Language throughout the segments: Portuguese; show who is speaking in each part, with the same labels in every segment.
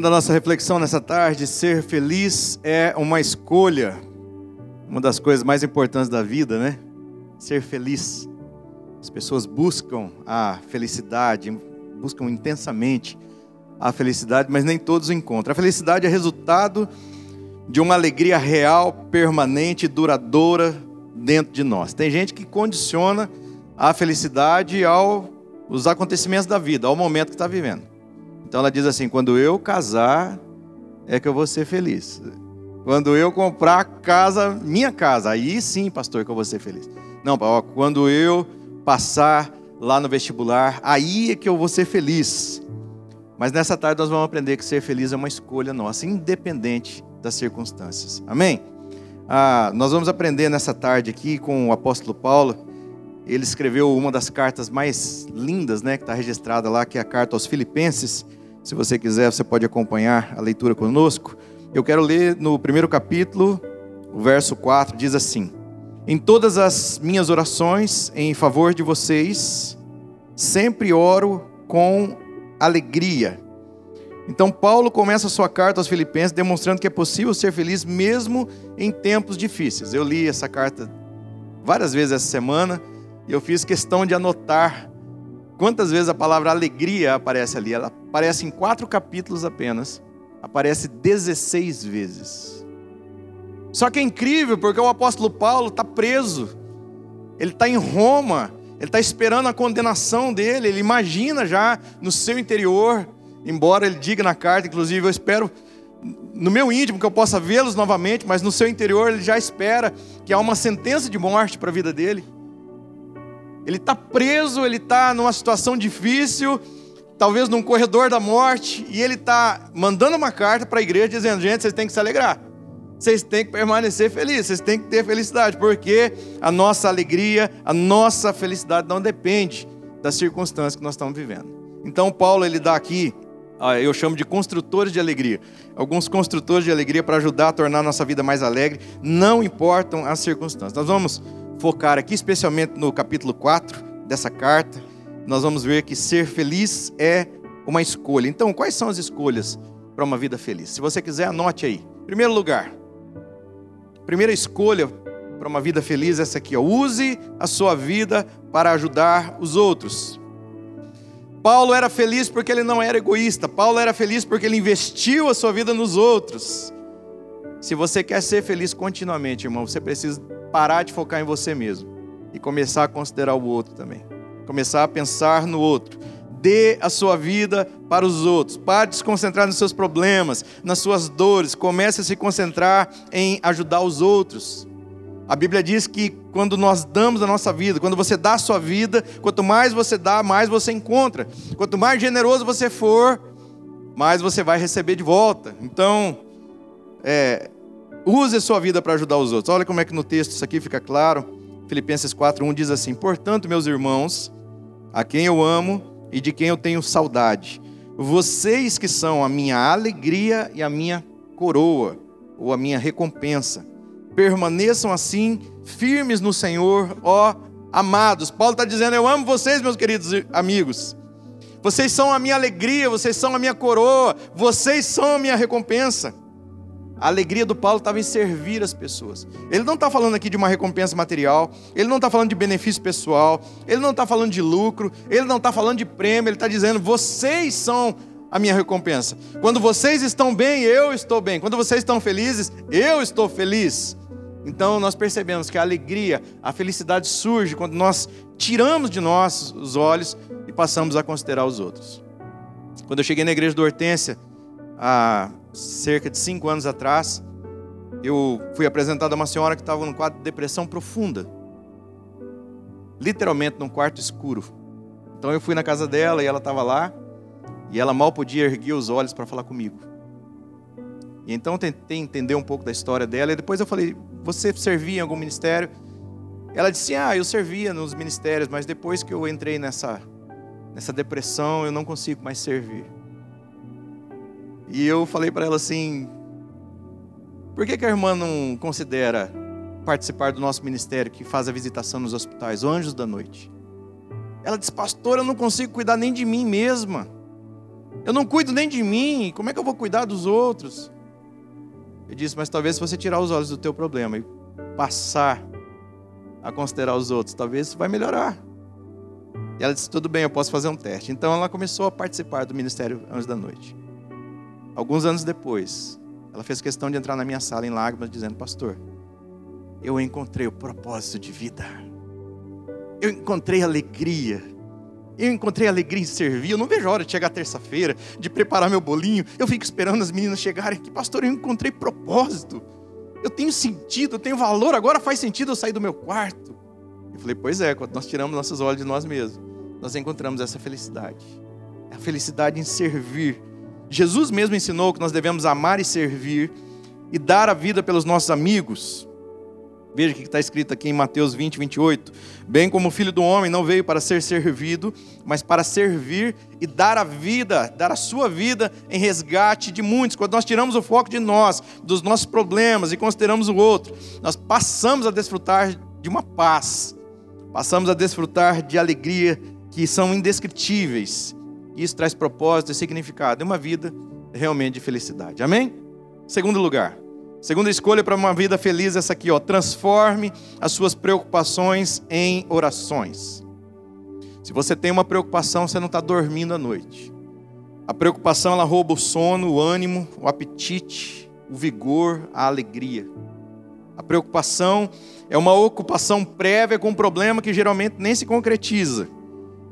Speaker 1: Da nossa reflexão nessa tarde: ser feliz é uma escolha. Uma das coisas mais importantes da vida, né? Ser feliz. As pessoas buscam a felicidade, buscam intensamente a felicidade, mas nem todos encontram. A felicidade é resultado de uma alegria real, permanente, duradoura dentro de nós. Tem gente que condiciona a felicidade aos acontecimentos da vida, ao momento que está vivendo. Então ela diz assim: quando eu casar, é que eu vou ser feliz. Quando eu comprar casa, minha casa, aí sim, pastor, que eu vou ser feliz. Não, quando eu passar lá no vestibular, aí é que eu vou ser feliz. Mas nessa tarde nós vamos aprender que ser feliz é uma escolha nossa, independente das circunstâncias. Amém? Ah, nós vamos aprender nessa tarde aqui com o apóstolo Paulo. Ele escreveu uma das cartas mais lindas, né, que está registrada lá, que é a carta aos Filipenses. Se você quiser, você pode acompanhar a leitura conosco. Eu quero ler no primeiro capítulo, o verso 4, diz assim: Em todas as minhas orações em favor de vocês, sempre oro com alegria. Então, Paulo começa a sua carta aos Filipenses demonstrando que é possível ser feliz mesmo em tempos difíceis. Eu li essa carta várias vezes essa semana e eu fiz questão de anotar Quantas vezes a palavra alegria aparece ali? Ela aparece em quatro capítulos apenas. Aparece 16 vezes. Só que é incrível porque o apóstolo Paulo está preso. Ele está em Roma. Ele está esperando a condenação dele. Ele imagina já no seu interior, embora ele diga na carta, inclusive, eu espero no meu íntimo que eu possa vê-los novamente, mas no seu interior ele já espera que há uma sentença de morte para a vida dele. Ele está preso, ele está numa situação difícil, talvez num corredor da morte, e ele está mandando uma carta para a igreja dizendo: gente, vocês têm que se alegrar, vocês têm que permanecer felizes, vocês têm que ter felicidade, porque a nossa alegria, a nossa felicidade não depende das circunstâncias que nós estamos vivendo. Então, Paulo, ele dá aqui, eu chamo de construtores de alegria. Alguns construtores de alegria para ajudar a tornar a nossa vida mais alegre, não importam as circunstâncias. Nós vamos focar aqui, especialmente no capítulo 4 dessa carta, nós vamos ver que ser feliz é uma escolha. Então, quais são as escolhas para uma vida feliz? Se você quiser, anote aí. Primeiro lugar, primeira escolha para uma vida feliz é essa aqui: ó. use a sua vida para ajudar os outros. Paulo era feliz porque ele não era egoísta. Paulo era feliz porque ele investiu a sua vida nos outros. Se você quer ser feliz continuamente, irmão, você precisa parar de focar em você mesmo e começar a considerar o outro também. Começar a pensar no outro. Dê a sua vida para os outros. Pare de se concentrar nos seus problemas, nas suas dores. Comece a se concentrar em ajudar os outros. A Bíblia diz que quando nós damos a nossa vida, quando você dá a sua vida, quanto mais você dá, mais você encontra. Quanto mais generoso você for, mais você vai receber de volta. Então, é, Use a sua vida para ajudar os outros. Olha como é que no texto isso aqui fica claro. Filipenses 4:1 diz assim: "Portanto, meus irmãos, a quem eu amo e de quem eu tenho saudade, vocês que são a minha alegria e a minha coroa, ou a minha recompensa, permaneçam assim firmes no Senhor, ó amados." Paulo está dizendo: "Eu amo vocês, meus queridos amigos. Vocês são a minha alegria, vocês são a minha coroa, vocês são a minha recompensa." A alegria do Paulo estava em servir as pessoas. Ele não está falando aqui de uma recompensa material, ele não está falando de benefício pessoal, ele não está falando de lucro, ele não está falando de prêmio, ele está dizendo: vocês são a minha recompensa. Quando vocês estão bem, eu estou bem. Quando vocês estão felizes, eu estou feliz. Então nós percebemos que a alegria, a felicidade surge quando nós tiramos de nós os olhos e passamos a considerar os outros. Quando eu cheguei na igreja do Hortência, há cerca de cinco anos atrás, eu fui apresentado a uma senhora que estava num quadro de depressão profunda. Literalmente num quarto escuro. Então eu fui na casa dela e ela estava lá. E ela mal podia erguer os olhos para falar comigo. E então eu tentei entender um pouco da história dela. E depois eu falei: Você servia em algum ministério? Ela disse: Ah, eu servia nos ministérios, mas depois que eu entrei nessa, nessa depressão, eu não consigo mais servir. E eu falei para ela assim: por que, que a irmã não considera participar do nosso ministério que faz a visitação nos hospitais, Anjos da Noite? Ela disse, pastor, eu não consigo cuidar nem de mim mesma. Eu não cuido nem de mim, como é que eu vou cuidar dos outros? Eu disse, mas talvez se você tirar os olhos do teu problema e passar a considerar os outros, talvez vai melhorar. E ela disse, tudo bem, eu posso fazer um teste. Então ela começou a participar do Ministério Anjos da Noite. Alguns anos depois, ela fez questão de entrar na minha sala em lágrimas, dizendo, pastor, eu encontrei o propósito de vida. Eu encontrei alegria eu encontrei alegria em servir. Eu não vejo a hora de chegar terça-feira, de preparar meu bolinho. Eu fico esperando as meninas chegarem aqui. Pastor, eu encontrei propósito. Eu tenho sentido, eu tenho valor. Agora faz sentido eu sair do meu quarto. Eu falei, pois é, quando nós tiramos nossos olhos de nós mesmos, nós encontramos essa felicidade. A felicidade em servir. Jesus mesmo ensinou que nós devemos amar e servir e dar a vida pelos nossos amigos. Veja o que está escrito aqui em Mateus 20, 28. Bem como o filho do homem não veio para ser servido, mas para servir e dar a vida, dar a sua vida em resgate de muitos. Quando nós tiramos o foco de nós, dos nossos problemas e consideramos o outro, nós passamos a desfrutar de uma paz, passamos a desfrutar de alegria que são indescritíveis. Isso traz propósito e significado. É uma vida realmente de felicidade. Amém? Segundo lugar. Segunda escolha para uma vida feliz é essa aqui, ó. Transforme as suas preocupações em orações. Se você tem uma preocupação, você não está dormindo à noite. A preocupação ela rouba o sono, o ânimo, o apetite, o vigor, a alegria. A preocupação é uma ocupação prévia com um problema que geralmente nem se concretiza.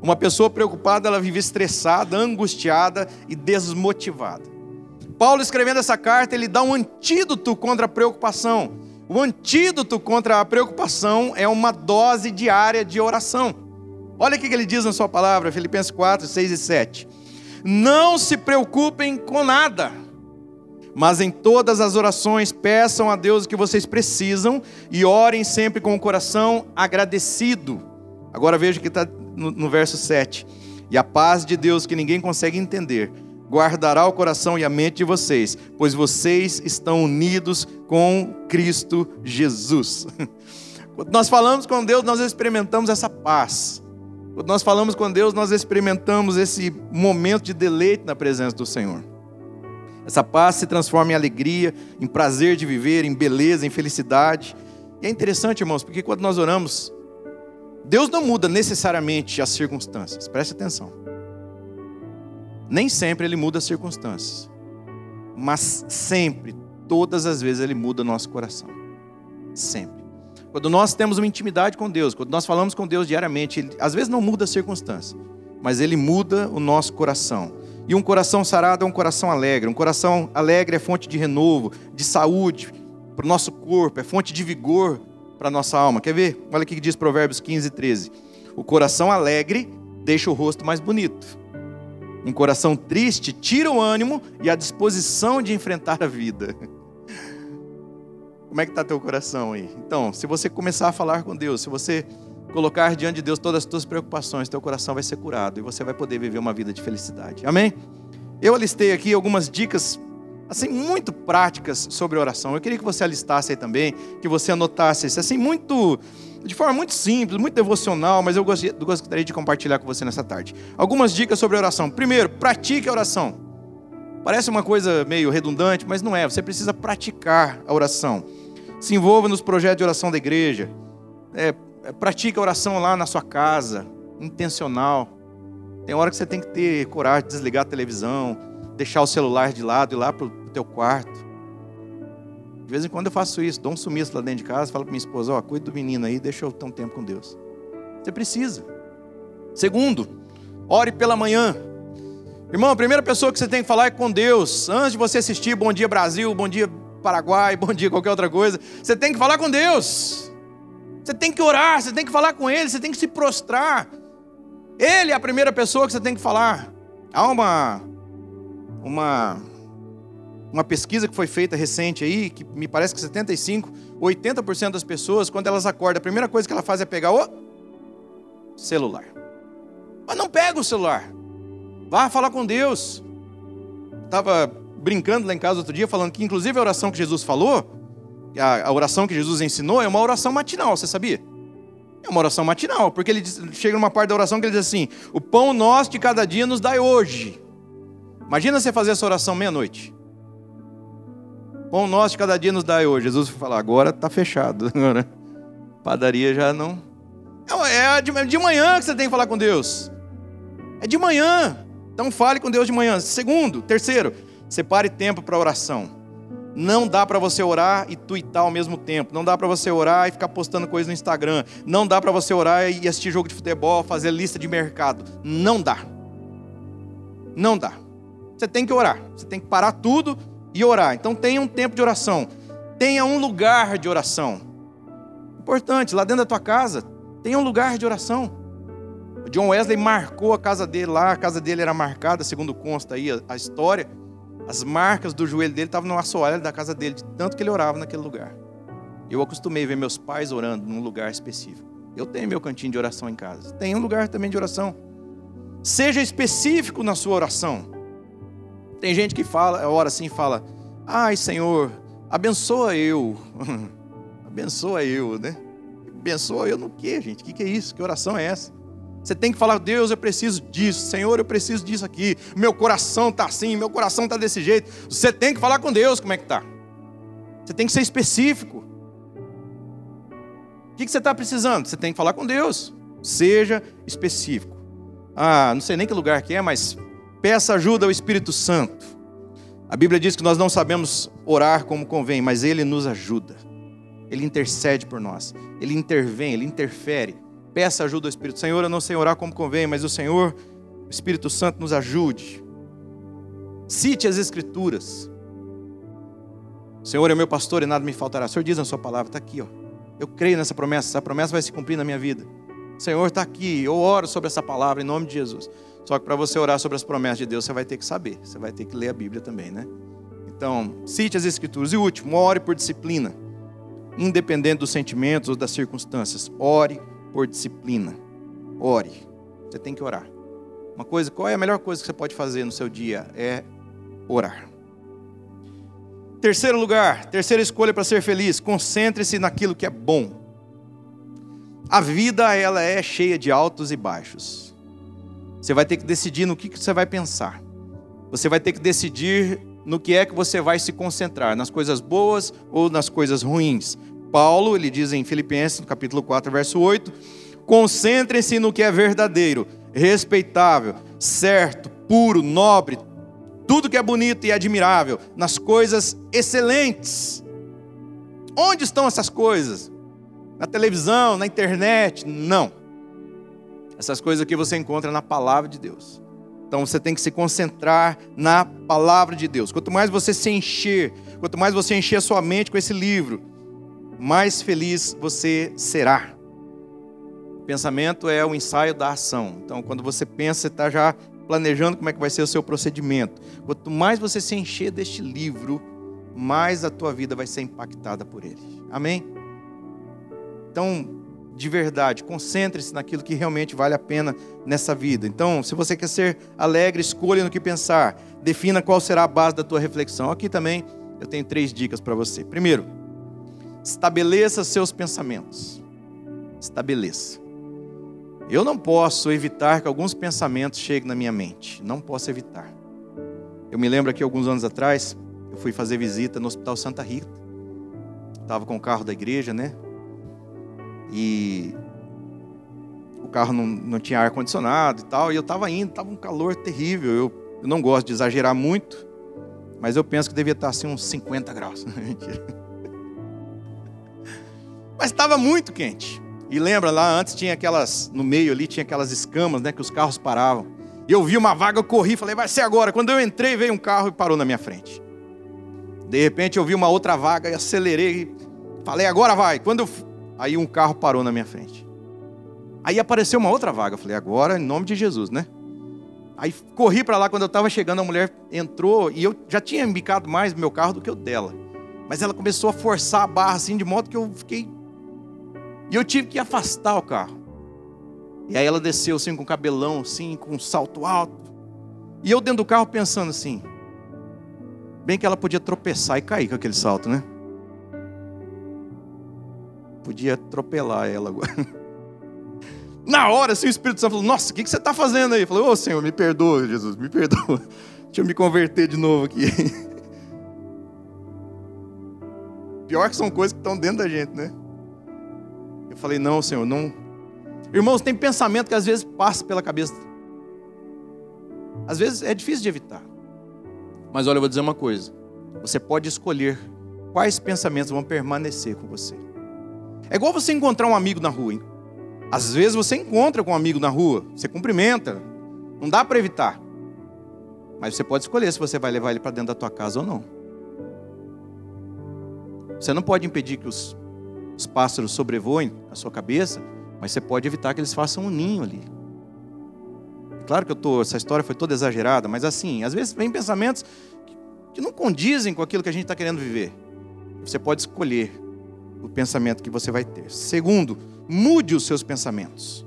Speaker 1: Uma pessoa preocupada, ela vive estressada, angustiada e desmotivada. Paulo escrevendo essa carta, ele dá um antídoto contra a preocupação. O antídoto contra a preocupação é uma dose diária de oração. Olha o que ele diz na sua palavra, Filipenses 4, 6 e 7. Não se preocupem com nada, mas em todas as orações peçam a Deus o que vocês precisam e orem sempre com o coração agradecido. Agora veja que está no, no verso 7. E a paz de Deus que ninguém consegue entender guardará o coração e a mente de vocês, pois vocês estão unidos com Cristo Jesus. Quando nós falamos com Deus, nós experimentamos essa paz. Quando nós falamos com Deus, nós experimentamos esse momento de deleite na presença do Senhor. Essa paz se transforma em alegria, em prazer de viver, em beleza, em felicidade. E é interessante, irmãos, porque quando nós oramos, Deus não muda necessariamente as circunstâncias. Preste atenção. Nem sempre ele muda as circunstâncias, mas sempre, todas as vezes, ele muda o nosso coração. Sempre. Quando nós temos uma intimidade com Deus, quando nós falamos com Deus diariamente, ele, às vezes não muda a circunstância, mas ele muda o nosso coração. E um coração sarado é um coração alegre. Um coração alegre é fonte de renovo, de saúde para o nosso corpo, é fonte de vigor para nossa alma. Quer ver? Olha o que diz Provérbios 15, 13. O coração alegre deixa o rosto mais bonito. Um coração triste tira o ânimo e a disposição de enfrentar a vida. Como é que está teu coração aí? Então, se você começar a falar com Deus, se você colocar diante de Deus todas as tuas preocupações, teu coração vai ser curado e você vai poder viver uma vida de felicidade. Amém? Eu alistei aqui algumas dicas assim muito práticas sobre oração. Eu queria que você alistasse aí também, que você anotasse isso, assim muito de forma muito simples, muito devocional, mas eu gostaria de compartilhar com você nessa tarde. Algumas dicas sobre oração. Primeiro, pratique a oração. Parece uma coisa meio redundante, mas não é. Você precisa praticar a oração. Se envolva nos projetos de oração da igreja. É, é pratique a oração lá na sua casa, intencional. Tem hora que você tem que ter coragem de desligar a televisão, deixar o celular de lado e lá para o teu quarto de vez em quando eu faço isso, dou um sumiço lá dentro de casa, falo para minha esposa, ó, oh, cuida do menino aí, deixa eu ter um tempo com Deus. Você precisa. Segundo, ore pela manhã. Irmão, a primeira pessoa que você tem que falar é com Deus. Antes de você assistir Bom Dia Brasil, Bom Dia Paraguai, Bom Dia qualquer outra coisa, você tem que falar com Deus. Você tem que orar, você tem que falar com Ele, você tem que se prostrar. Ele é a primeira pessoa que você tem que falar. Há uma, uma uma pesquisa que foi feita recente aí, que me parece que 75, 80% das pessoas, quando elas acordam, a primeira coisa que ela faz é pegar o celular. Mas não pega o celular. Vá falar com Deus. Estava brincando lá em casa outro dia, falando que inclusive a oração que Jesus falou, a, oração que Jesus ensinou, é uma oração matinal, você sabia? É uma oração matinal, porque ele diz, chega numa parte da oração que ele diz assim: O pão nosso de cada dia nos dai hoje. Imagina você fazer essa oração meia-noite. Pão nosso de cada dia nos dá hoje. Jesus vai falar, agora está fechado. Agora, padaria já não. É de manhã que você tem que falar com Deus. É de manhã. Então fale com Deus de manhã. Segundo, terceiro, separe tempo para oração. Não dá para você orar e tuitar ao mesmo tempo. Não dá para você orar e ficar postando coisas no Instagram. Não dá para você orar e assistir jogo de futebol, fazer lista de mercado. Não dá. Não dá. Você tem que orar. Você tem que parar tudo e orar. Então tenha um tempo de oração. Tenha um lugar de oração. Importante, lá dentro da tua casa, tenha um lugar de oração. O John Wesley marcou a casa dele lá, a casa dele era marcada, segundo consta aí a, a história. As marcas do joelho dele estavam no assoalho da casa dele, de tanto que ele orava naquele lugar. Eu acostumei ver meus pais orando num lugar específico. Eu tenho meu cantinho de oração em casa. Tem um lugar também de oração. Seja específico na sua oração. Tem gente que fala, ora assim fala: Ai, Senhor, abençoa eu. abençoa eu, né? Abençoa eu no quê, gente? O que, que é isso? Que oração é essa? Você tem que falar, Deus, eu preciso disso, Senhor, eu preciso disso aqui. Meu coração está assim, meu coração está desse jeito. Você tem que falar com Deus como é que está. Você tem que ser específico. O que, que você está precisando? Você tem que falar com Deus. Seja específico. Ah, não sei nem que lugar que é, mas Peça ajuda ao Espírito Santo. A Bíblia diz que nós não sabemos orar como convém, mas Ele nos ajuda. Ele intercede por nós. Ele intervém, Ele interfere. Peça ajuda ao Espírito. Senhor, eu não sei orar como convém, mas o Senhor, o Espírito Santo, nos ajude. Cite as Escrituras. O Senhor é meu pastor e nada me faltará. O Senhor diz na sua palavra, está aqui, ó. Eu creio nessa promessa, essa promessa vai se cumprir na minha vida. Senhor está aqui, eu oro sobre essa palavra em nome de Jesus. Só que para você orar sobre as promessas de Deus, você vai ter que saber, você vai ter que ler a Bíblia também, né? Então, cite as Escrituras. E último, ore por disciplina. Independente dos sentimentos ou das circunstâncias. Ore por disciplina. Ore. Você tem que orar. Uma coisa, qual é a melhor coisa que você pode fazer no seu dia? É orar. Terceiro lugar, terceira escolha para ser feliz, concentre-se naquilo que é bom. A vida ela é cheia de altos e baixos. Você vai ter que decidir no que, você vai pensar. Você vai ter que decidir no que é que você vai se concentrar, nas coisas boas ou nas coisas ruins. Paulo, ele diz em Filipenses, no capítulo 4, verso 8: concentrem-se no que é verdadeiro, respeitável, certo, puro, nobre, tudo que é bonito e admirável, nas coisas excelentes. Onde estão essas coisas? Na televisão, na internet? Não. Essas coisas aqui você encontra na palavra de Deus. Então você tem que se concentrar na palavra de Deus. Quanto mais você se encher, quanto mais você encher a sua mente com esse livro, mais feliz você será. O pensamento é o ensaio da ação. Então, quando você pensa, você está já planejando como é que vai ser o seu procedimento. Quanto mais você se encher deste livro, mais a tua vida vai ser impactada por ele. Amém? Então, de verdade. Concentre-se naquilo que realmente vale a pena nessa vida. Então, se você quer ser alegre, escolha no que pensar. Defina qual será a base da tua reflexão. Aqui também eu tenho três dicas para você. Primeiro, estabeleça seus pensamentos. Estabeleça. Eu não posso evitar que alguns pensamentos cheguem na minha mente. Não posso evitar. Eu me lembro que alguns anos atrás, eu fui fazer visita no Hospital Santa Rita. Estava com o carro da igreja, né? E o carro não, não tinha ar-condicionado e tal. E eu estava indo, estava um calor terrível. Eu, eu, não gosto de exagerar muito, mas eu penso que devia estar assim uns 50 graus. Mas estava muito quente. E lembra, lá antes tinha aquelas, no meio ali tinha aquelas escamas, né, que os carros paravam. E eu vi uma vaga, eu corri, falei, vai ser agora. Quando eu entrei, veio um carro e parou na minha frente. De repente eu vi uma outra vaga e acelerei. Falei, agora vai. Quando eu Aí um carro parou na minha frente. Aí apareceu uma outra vaga. Eu falei, agora em nome de Jesus, né? Aí corri para lá, quando eu estava chegando, a mulher entrou e eu já tinha embicado mais meu carro do que o dela. Mas ela começou a forçar a barra assim, de modo que eu fiquei. E eu tive que afastar o carro. E aí ela desceu assim, com o cabelão, assim, com um salto alto. E eu dentro do carro pensando assim. Bem que ela podia tropeçar e cair com aquele salto, né? Podia atropelar ela agora. Na hora, assim, o Espírito Santo falou: Nossa, o que, que você está fazendo aí? Falei: Ô oh, Senhor, me perdoa, Jesus, me perdoa. Deixa eu me converter de novo aqui. Pior que são coisas que estão dentro da gente, né? Eu falei: Não, Senhor, não. Irmãos, tem pensamento que às vezes passa pela cabeça. Às vezes é difícil de evitar. Mas olha, eu vou dizer uma coisa. Você pode escolher quais pensamentos vão permanecer com você. É igual você encontrar um amigo na rua, hein? Às vezes você encontra com um amigo na rua, você cumprimenta, não dá para evitar. Mas você pode escolher se você vai levar ele para dentro da tua casa ou não. Você não pode impedir que os, os pássaros sobrevoem a sua cabeça, mas você pode evitar que eles façam um ninho ali. Claro que eu tô, essa história foi toda exagerada, mas assim, às vezes vem pensamentos que, não condizem com aquilo que a gente está querendo viver. Você pode escolher o pensamento que você vai ter. Segundo, mude os seus pensamentos.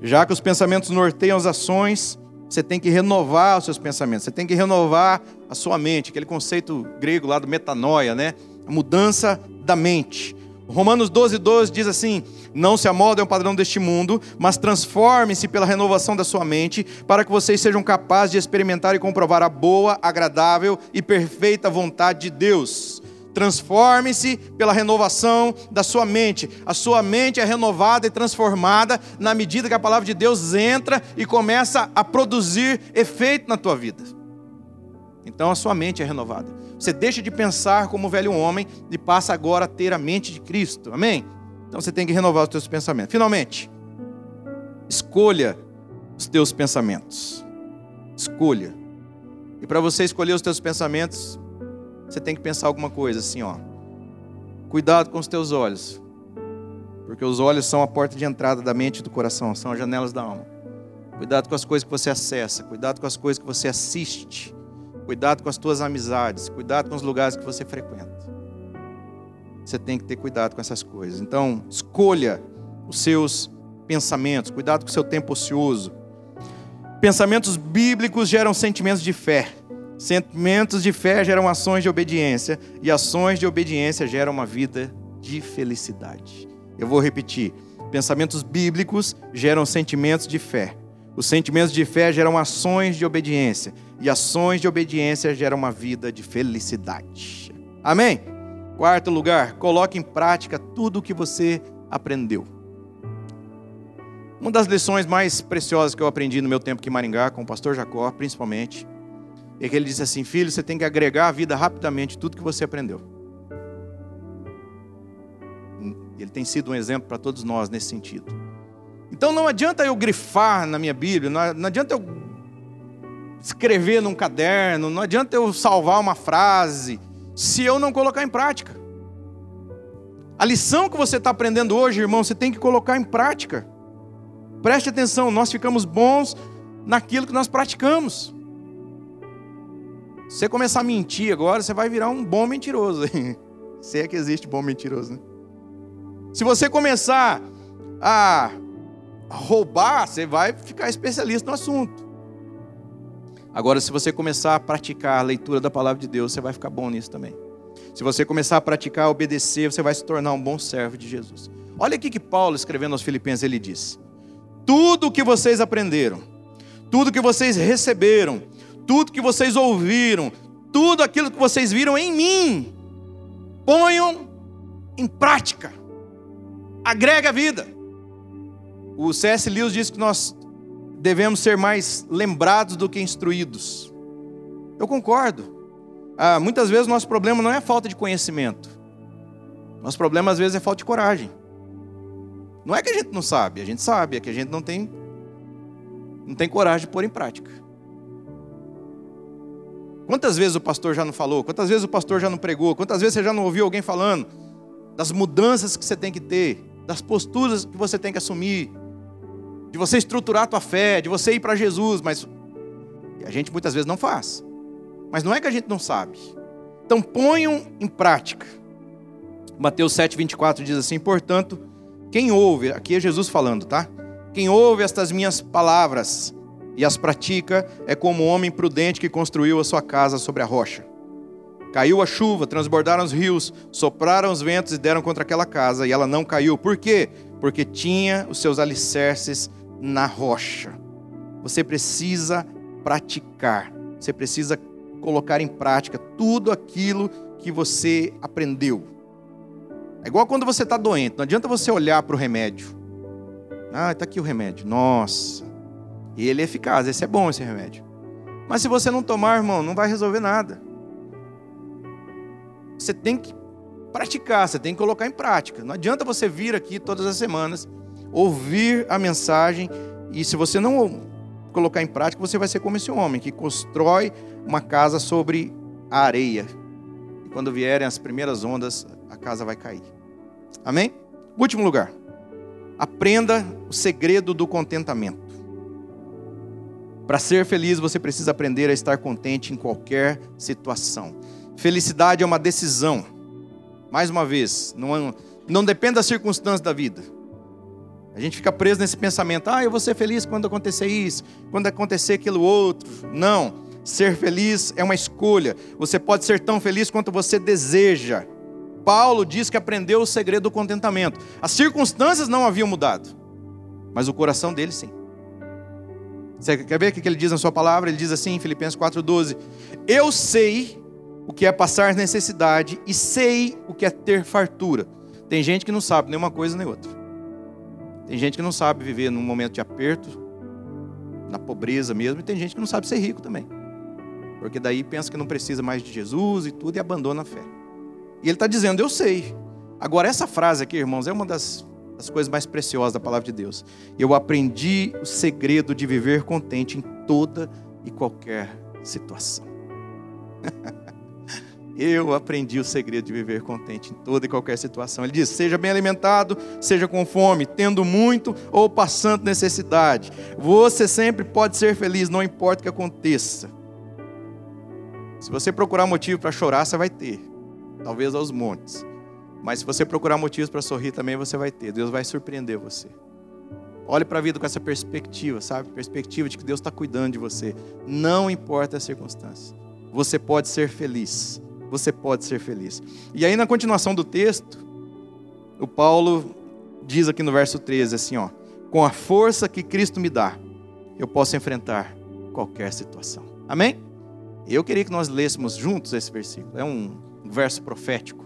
Speaker 1: Já que os pensamentos norteiam as ações, você tem que renovar os seus pensamentos, você tem que renovar a sua mente, aquele conceito grego lá do metanoia, né? A mudança da mente. Romanos 12, 12 diz assim: Não se amoldem ao padrão deste mundo, mas transformem-se pela renovação da sua mente, para que vocês sejam capazes de experimentar e comprovar a boa, agradável e perfeita vontade de Deus. Transforme-se pela renovação da sua mente. A sua mente é renovada e transformada na medida que a palavra de Deus entra e começa a produzir efeito na tua vida. Então a sua mente é renovada. Você deixa de pensar como velho homem e passa agora a ter a mente de Cristo. Amém? Então você tem que renovar os teus pensamentos. Finalmente, escolha os teus pensamentos. Escolha. E para você escolher os teus pensamentos, você tem que pensar alguma coisa assim, ó. Cuidado com os teus olhos. Porque os olhos são a porta de entrada da mente e do coração, são as janelas da alma. Cuidado com as coisas que você acessa, cuidado com as coisas que você assiste, cuidado com as tuas amizades, cuidado com os lugares que você frequenta. Você tem que ter cuidado com essas coisas. Então, escolha os seus pensamentos, cuidado com o seu tempo ocioso. Pensamentos bíblicos geram sentimentos de fé. Sentimentos de fé geram ações de obediência, e ações de obediência geram uma vida de felicidade. Eu vou repetir: pensamentos bíblicos geram sentimentos de fé. Os sentimentos de fé geram ações de obediência, e ações de obediência geram uma vida de felicidade. Amém? Quarto lugar, coloque em prática tudo o que você aprendeu. Uma das lições mais preciosas que eu aprendi no meu tempo aqui em Maringá, com o pastor Jacó, principalmente, é que ele disse assim: Filho, você tem que agregar à vida rapidamente tudo que você aprendeu. Ele tem sido um exemplo para todos nós nesse sentido. Então não adianta eu grifar na minha Bíblia, não adianta eu escrever num caderno, não adianta eu salvar uma frase, se eu não colocar em prática. A lição que você está aprendendo hoje, irmão, você tem que colocar em prática. Preste atenção, nós ficamos bons naquilo que nós praticamos. Se você começar a mentir agora, você vai virar um bom mentiroso. Se é que existe bom mentiroso, né? Se você começar a roubar, você vai ficar especialista no assunto. Agora, se você começar a praticar a leitura da palavra de Deus, você vai ficar bom nisso também. Se você começar a praticar, a obedecer, você vai se tornar um bom servo de Jesus. Olha aqui que Paulo, escrevendo aos Filipenses, ele diz: Tudo o que vocês aprenderam, tudo que vocês receberam, tudo que vocês ouviram, tudo aquilo que vocês viram em mim, ponham em prática. Agrega a vida. O C.S. Lewis diz que nós devemos ser mais lembrados do que instruídos. Eu concordo. Ah, muitas vezes nosso problema não é falta de conhecimento. Nosso problema às vezes é falta de coragem. Não é que a gente não sabe, a gente sabe, é que a gente não tem não tem coragem de pôr em prática. Quantas vezes o pastor já não falou? Quantas vezes o pastor já não pregou? Quantas vezes você já não ouviu alguém falando das mudanças que você tem que ter, das posturas que você tem que assumir, de você estruturar a tua fé, de você ir para Jesus, mas a gente muitas vezes não faz. Mas não é que a gente não sabe. Então ponham em prática. Mateus 7:24 diz assim: "Portanto, quem ouve, aqui é Jesus falando, tá? Quem ouve estas minhas palavras e as pratica é como um homem prudente que construiu a sua casa sobre a rocha. Caiu a chuva, transbordaram os rios, sopraram os ventos e deram contra aquela casa, e ela não caiu. Por quê? Porque tinha os seus alicerces na rocha. Você precisa praticar, você precisa colocar em prática tudo aquilo que você aprendeu. É igual quando você está doente, não adianta você olhar para o remédio. Ah, está aqui o remédio. Nossa, ele é eficaz, esse é bom esse remédio. Mas se você não tomar, irmão, não vai resolver nada. Você tem que praticar, você tem que colocar em prática. Não adianta você vir aqui todas as semanas, ouvir a mensagem e se você não colocar em prática, você vai ser como esse homem que constrói uma casa sobre a areia. E quando vierem as primeiras ondas, a casa vai cair. Amém? Último lugar. Aprenda o segredo do contentamento. Para ser feliz, você precisa aprender a estar contente em qualquer situação. Felicidade é uma decisão. Mais uma vez, não, é não depende das circunstâncias da vida. A gente fica preso nesse pensamento: ah, eu vou ser feliz quando acontecer isso, quando acontecer aquilo outro. Não. Ser feliz é uma escolha. Você pode ser tão feliz quanto você deseja. Paulo diz que aprendeu o segredo do contentamento. As circunstâncias não haviam mudado, mas o coração dele sim. Você quer ver o que ele diz na sua palavra? Ele diz assim em Filipenses 4,12: Eu sei o que é passar necessidade e sei o que é ter fartura. Tem gente que não sabe nem uma coisa nem outra. Tem gente que não sabe viver num momento de aperto, na pobreza mesmo, e tem gente que não sabe ser rico também. Porque daí pensa que não precisa mais de Jesus e tudo e abandona a fé. E ele está dizendo, eu sei. Agora, essa frase aqui, irmãos, é uma das, das coisas mais preciosas da palavra de Deus. Eu aprendi o segredo de viver contente em toda e qualquer situação. Eu aprendi o segredo de viver contente em toda e qualquer situação. Ele diz: seja bem alimentado, seja com fome, tendo muito ou passando necessidade. Você sempre pode ser feliz, não importa o que aconteça. Se você procurar motivo para chorar, você vai ter, talvez aos montes. Mas se você procurar motivos para sorrir também, você vai ter. Deus vai surpreender você. Olhe para a vida com essa perspectiva, sabe? Perspectiva de que Deus está cuidando de você. Não importa as circunstâncias. Você pode ser feliz você pode ser feliz. E aí, na continuação do texto, o Paulo diz aqui no verso 13 assim: ó, com a força que Cristo me dá, eu posso enfrentar qualquer situação. Amém? Eu queria que nós lêssemos juntos esse versículo. É um verso profético.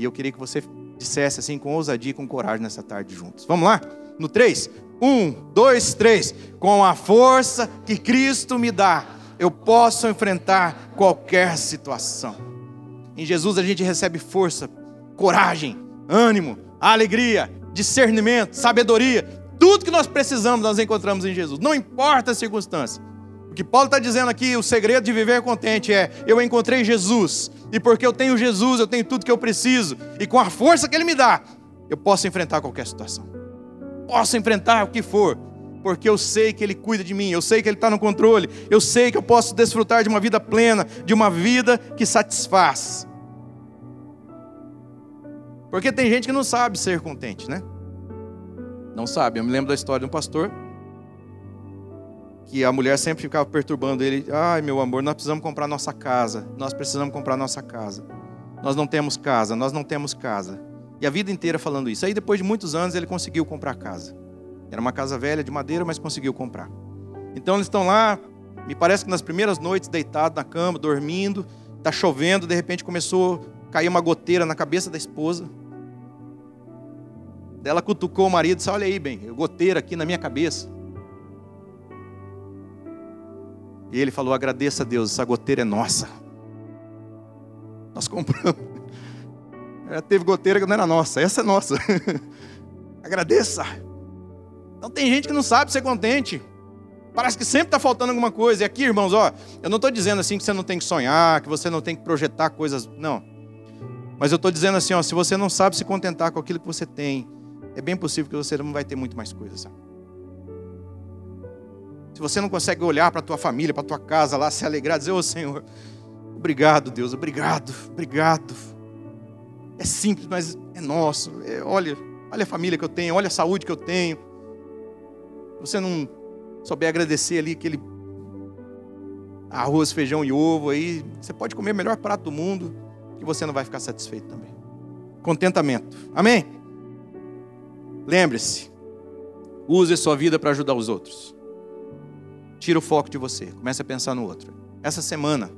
Speaker 1: E eu queria que você dissesse assim com ousadia e com coragem nessa tarde juntos. Vamos lá? No 3. 1, 2, 3. Com a força que Cristo me dá, eu posso enfrentar qualquer situação. Em Jesus a gente recebe força, coragem, ânimo, alegria, discernimento, sabedoria. Tudo que nós precisamos nós encontramos em Jesus. Não importa a circunstância. O que Paulo está dizendo aqui, o segredo de viver contente é: eu encontrei Jesus, e porque eu tenho Jesus, eu tenho tudo que eu preciso, e com a força que Ele me dá, eu posso enfrentar qualquer situação. Posso enfrentar o que for, porque eu sei que Ele cuida de mim, eu sei que Ele está no controle, eu sei que eu posso desfrutar de uma vida plena, de uma vida que satisfaz. Porque tem gente que não sabe ser contente, né? Não sabe. Eu me lembro da história de um pastor que a mulher sempre ficava perturbando ele. Ai, meu amor, nós precisamos comprar nossa casa. Nós precisamos comprar nossa casa. Nós não temos casa, nós não temos casa. E a vida inteira falando isso. Aí depois de muitos anos ele conseguiu comprar casa. Era uma casa velha de madeira, mas conseguiu comprar. Então eles estão lá, me parece que nas primeiras noites deitado na cama, dormindo, está chovendo, de repente começou a cair uma goteira na cabeça da esposa. Ela cutucou o marido e disse: Olha aí, bem, goteira aqui na minha cabeça. E ele falou: Agradeça a Deus, essa goteira é nossa. Nós compramos. Ela teve goteira que não era nossa, essa é nossa. Agradeça. Então tem gente que não sabe ser contente. Parece que sempre está faltando alguma coisa. E aqui, irmãos, ó, eu não estou dizendo assim que você não tem que sonhar, que você não tem que projetar coisas. Não. Mas eu estou dizendo assim, ó, se você não sabe se contentar com aquilo que você tem, é bem possível que você não vai ter muito mais coisas. Sabe? Se você não consegue olhar para a tua família, para a tua casa lá, se alegrar, dizer, ô oh, Senhor, obrigado, Deus, obrigado, obrigado. É simples, mas é nosso. É, olha, olha a família que eu tenho, olha a saúde que eu tenho você não souber agradecer ali aquele arroz, feijão e ovo aí, você pode comer o melhor prato do mundo, que você não vai ficar satisfeito também. Contentamento. Amém? Lembre-se, use sua vida para ajudar os outros. Tira o foco de você, comece a pensar no outro. Essa semana.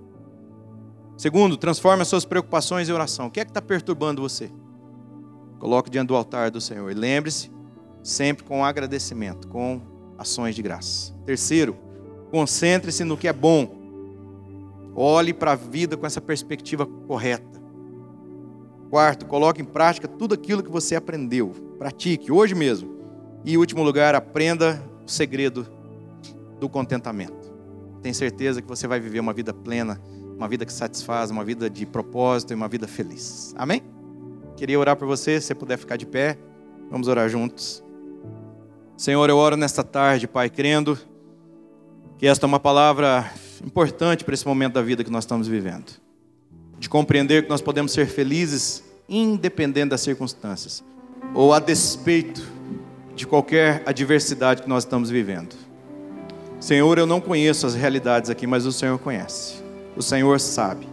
Speaker 1: Segundo, transforme as suas preocupações em oração. O que é que está perturbando você? Coloque diante do altar do Senhor. E lembre-se, sempre com agradecimento, com ações de graça. Terceiro, concentre-se no que é bom. Olhe para a vida com essa perspectiva correta. Quarto, coloque em prática tudo aquilo que você aprendeu. Pratique hoje mesmo. E em último lugar, aprenda o segredo do contentamento. Tenho certeza que você vai viver uma vida plena, uma vida que satisfaz, uma vida de propósito e uma vida feliz. Amém? Queria orar por você, se você puder ficar de pé. Vamos orar juntos. Senhor, eu oro nesta tarde, Pai, crendo que esta é uma palavra importante para esse momento da vida que nós estamos vivendo. De compreender que nós podemos ser felizes independente das circunstâncias, ou a despeito de qualquer adversidade que nós estamos vivendo. Senhor, eu não conheço as realidades aqui, mas o Senhor conhece. O Senhor sabe.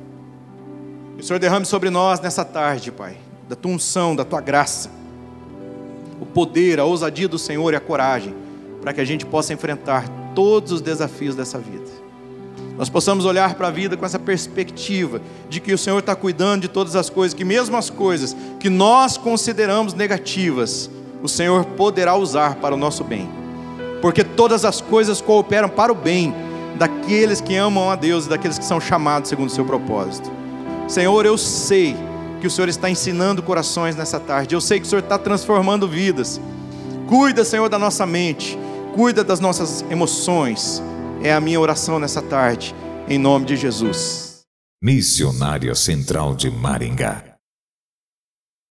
Speaker 1: o Senhor derrame sobre nós nessa tarde, Pai, da tua unção, da tua graça o poder, a ousadia do Senhor e a coragem para que a gente possa enfrentar todos os desafios dessa vida. Nós possamos olhar para a vida com essa perspectiva de que o Senhor está cuidando de todas as coisas, que mesmo as coisas que nós consideramos negativas, o Senhor poderá usar para o nosso bem, porque todas as coisas cooperam para o bem daqueles que amam a Deus e daqueles que são chamados segundo o seu propósito. Senhor, eu sei que o Senhor está ensinando corações nessa tarde. Eu sei que o Senhor está transformando vidas. Cuida, Senhor, da nossa mente. Cuida das nossas emoções. É a minha oração nessa tarde, em nome de Jesus.
Speaker 2: Missionária Central de Maringá